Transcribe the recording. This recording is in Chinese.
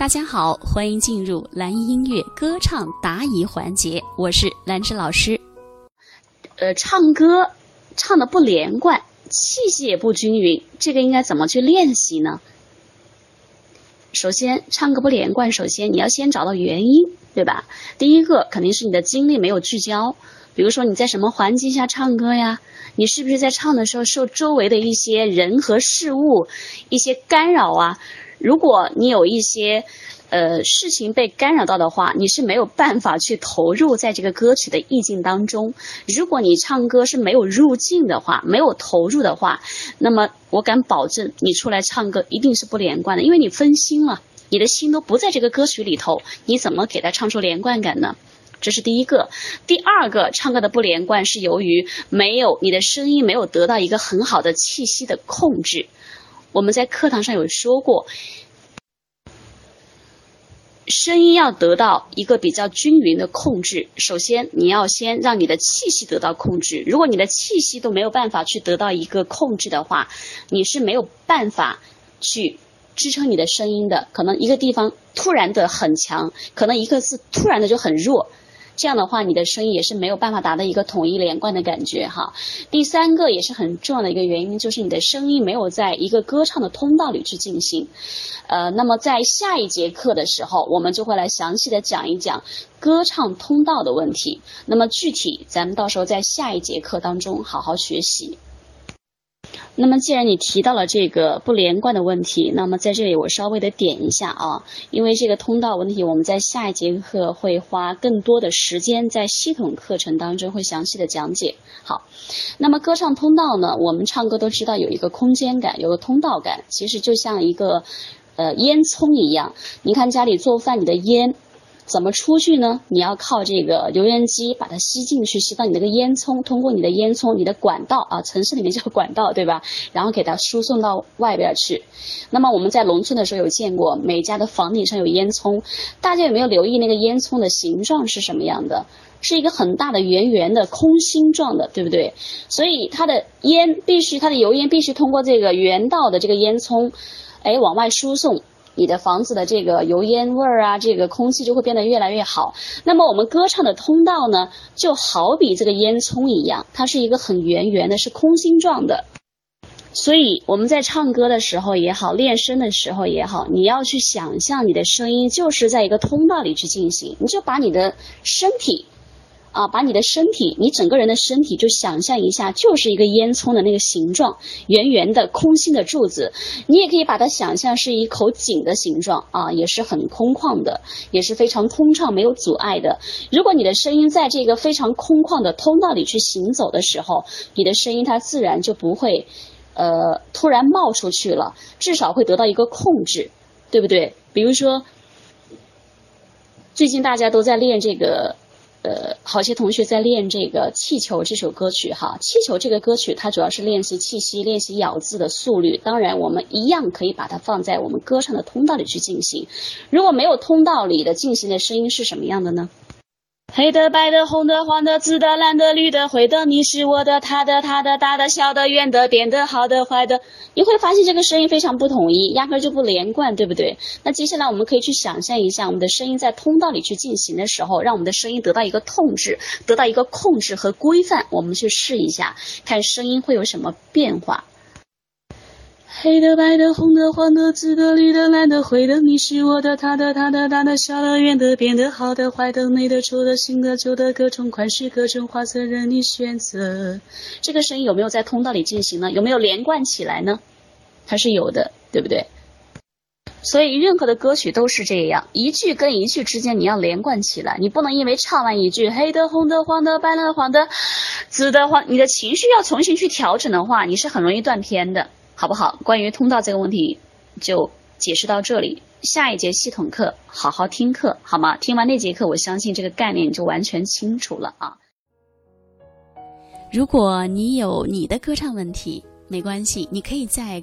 大家好，欢迎进入蓝音乐歌唱答疑环节，我是兰芝老师。呃，唱歌唱的不连贯，气息也不均匀，这个应该怎么去练习呢？首先，唱歌不连贯，首先你要先找到原因，对吧？第一个肯定是你的精力没有聚焦，比如说你在什么环境下唱歌呀？你是不是在唱的时候受周围的一些人和事物一些干扰啊？如果你有一些呃事情被干扰到的话，你是没有办法去投入在这个歌曲的意境当中。如果你唱歌是没有入境的话，没有投入的话，那么我敢保证你出来唱歌一定是不连贯的，因为你分心了，你的心都不在这个歌曲里头，你怎么给他唱出连贯感呢？这是第一个。第二个，唱歌的不连贯是由于没有你的声音没有得到一个很好的气息的控制。我们在课堂上有说过，声音要得到一个比较均匀的控制。首先，你要先让你的气息得到控制。如果你的气息都没有办法去得到一个控制的话，你是没有办法去支撑你的声音的。可能一个地方突然的很强，可能一个字突然的就很弱。这样的话，你的声音也是没有办法达到一个统一连贯的感觉哈。第三个也是很重要的一个原因，就是你的声音没有在一个歌唱的通道里去进行。呃，那么在下一节课的时候，我们就会来详细的讲一讲歌唱通道的问题。那么具体，咱们到时候在下一节课当中好好学习。那么，既然你提到了这个不连贯的问题，那么在这里我稍微的点一下啊，因为这个通道问题，我们在下一节课会花更多的时间在系统课程当中会详细的讲解。好，那么歌唱通道呢，我们唱歌都知道有一个空间感，有个通道感，其实就像一个呃烟囱一样。你看家里做饭，你的烟。怎么出去呢？你要靠这个油烟机把它吸进去，吸到你那个烟囱，通过你的烟囱，你的管道啊，城市里面叫管道，对吧？然后给它输送到外边去。那么我们在农村的时候有见过，每家的房顶上有烟囱，大家有没有留意那个烟囱的形状是什么样的？是一个很大的圆圆的空心状的，对不对？所以它的烟必须，它的油烟必须通过这个原道的这个烟囱，哎，往外输送。你的房子的这个油烟味儿啊，这个空气就会变得越来越好。那么我们歌唱的通道呢，就好比这个烟囱一样，它是一个很圆圆的，是空心状的。所以我们在唱歌的时候也好，练声的时候也好，你要去想象你的声音就是在一个通道里去进行，你就把你的身体。啊，把你的身体，你整个人的身体，就想象一下，就是一个烟囱的那个形状，圆圆的空心的柱子。你也可以把它想象是一口井的形状啊，也是很空旷的，也是非常通畅、没有阻碍的。如果你的声音在这个非常空旷的通道里去行走的时候，你的声音它自然就不会，呃，突然冒出去了，至少会得到一个控制，对不对？比如说，最近大家都在练这个。呃，好些同学在练这个《气球》这首歌曲哈，《气球》这个歌曲它主要是练习气息、练习咬字的速率。当然，我们一样可以把它放在我们歌唱的通道里去进行。如果没有通道里的进行的声音是什么样的呢？黑的、白的、红的、黄的、紫的、蓝的、绿的、灰的，你是我的，他的、他的、大的、小的、圆的、扁的、好的、坏的，你会发现这个声音非常不统一，压根就不连贯，对不对？那接下来我们可以去想象一下，我们的声音在通道里去进行的时候，让我们的声音得到一个控制，得到一个控制和规范，我们去试一下，看声音会有什么变化。黑的、白的、红的、黄的、紫的、绿的、蓝的、灰的，你是我的，他的、他的、大的、小的、圆的、扁的、好的、坏的、美的、丑的、新的、旧的，各种款式、各种花色任你选择。这个声音有没有在通道里进行呢？有没有连贯起来呢？它是有的，对不对？所以任何的歌曲都是这样，一句跟一句之间你要连贯起来，你不能因为唱完一句黑的、红的、黄的、白的、黄的、紫的、黄，你的情绪要重新去调整的话，你是很容易断片的。好不好？关于通道这个问题，就解释到这里。下一节系统课，好好听课，好吗？听完那节课，我相信这个概念就完全清楚了啊。如果你有你的歌唱问题，没关系，你可以在